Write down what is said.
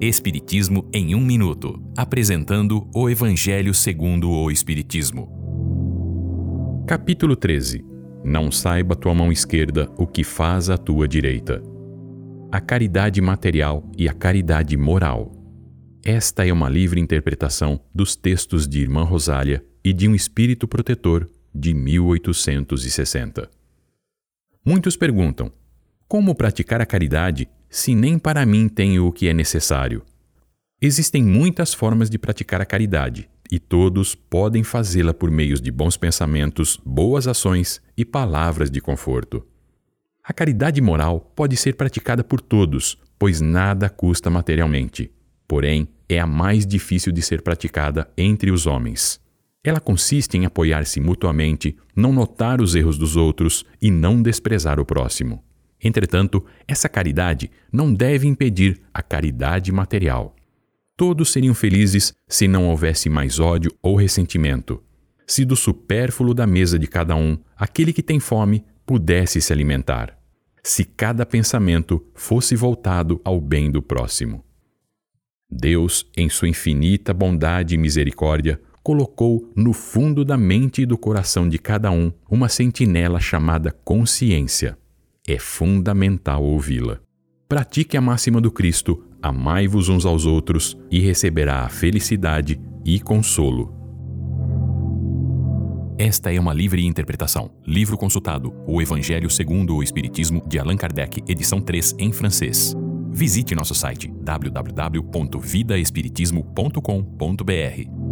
Espiritismo em um minuto, apresentando o Evangelho segundo o Espiritismo. Capítulo 13. Não saiba tua mão esquerda o que faz a tua direita. A caridade material e a caridade moral. Esta é uma livre interpretação dos textos de Irmã Rosália e de um espírito protetor de 1860. Muitos perguntam: como praticar a caridade se nem para mim tenho o que é necessário? Existem muitas formas de praticar a caridade, e todos podem fazê-la por meios de bons pensamentos, boas ações e palavras de conforto. A caridade moral pode ser praticada por todos, pois nada custa materialmente. Porém, é a mais difícil de ser praticada entre os homens. Ela consiste em apoiar-se mutuamente, não notar os erros dos outros e não desprezar o próximo. Entretanto, essa caridade não deve impedir a caridade material. Todos seriam felizes se não houvesse mais ódio ou ressentimento. Se do supérfluo da mesa de cada um, aquele que tem fome pudesse se alimentar. Se cada pensamento fosse voltado ao bem do próximo. Deus, em sua infinita bondade e misericórdia, colocou no fundo da mente e do coração de cada um uma sentinela chamada consciência é fundamental ouvi-la. Pratique a máxima do Cristo, amai-vos uns aos outros e receberá a felicidade e consolo. Esta é uma livre interpretação. Livro consultado: O Evangelho segundo o Espiritismo, de Allan Kardec, edição 3, em francês. Visite nosso site www.vidaespiritismo.com.br.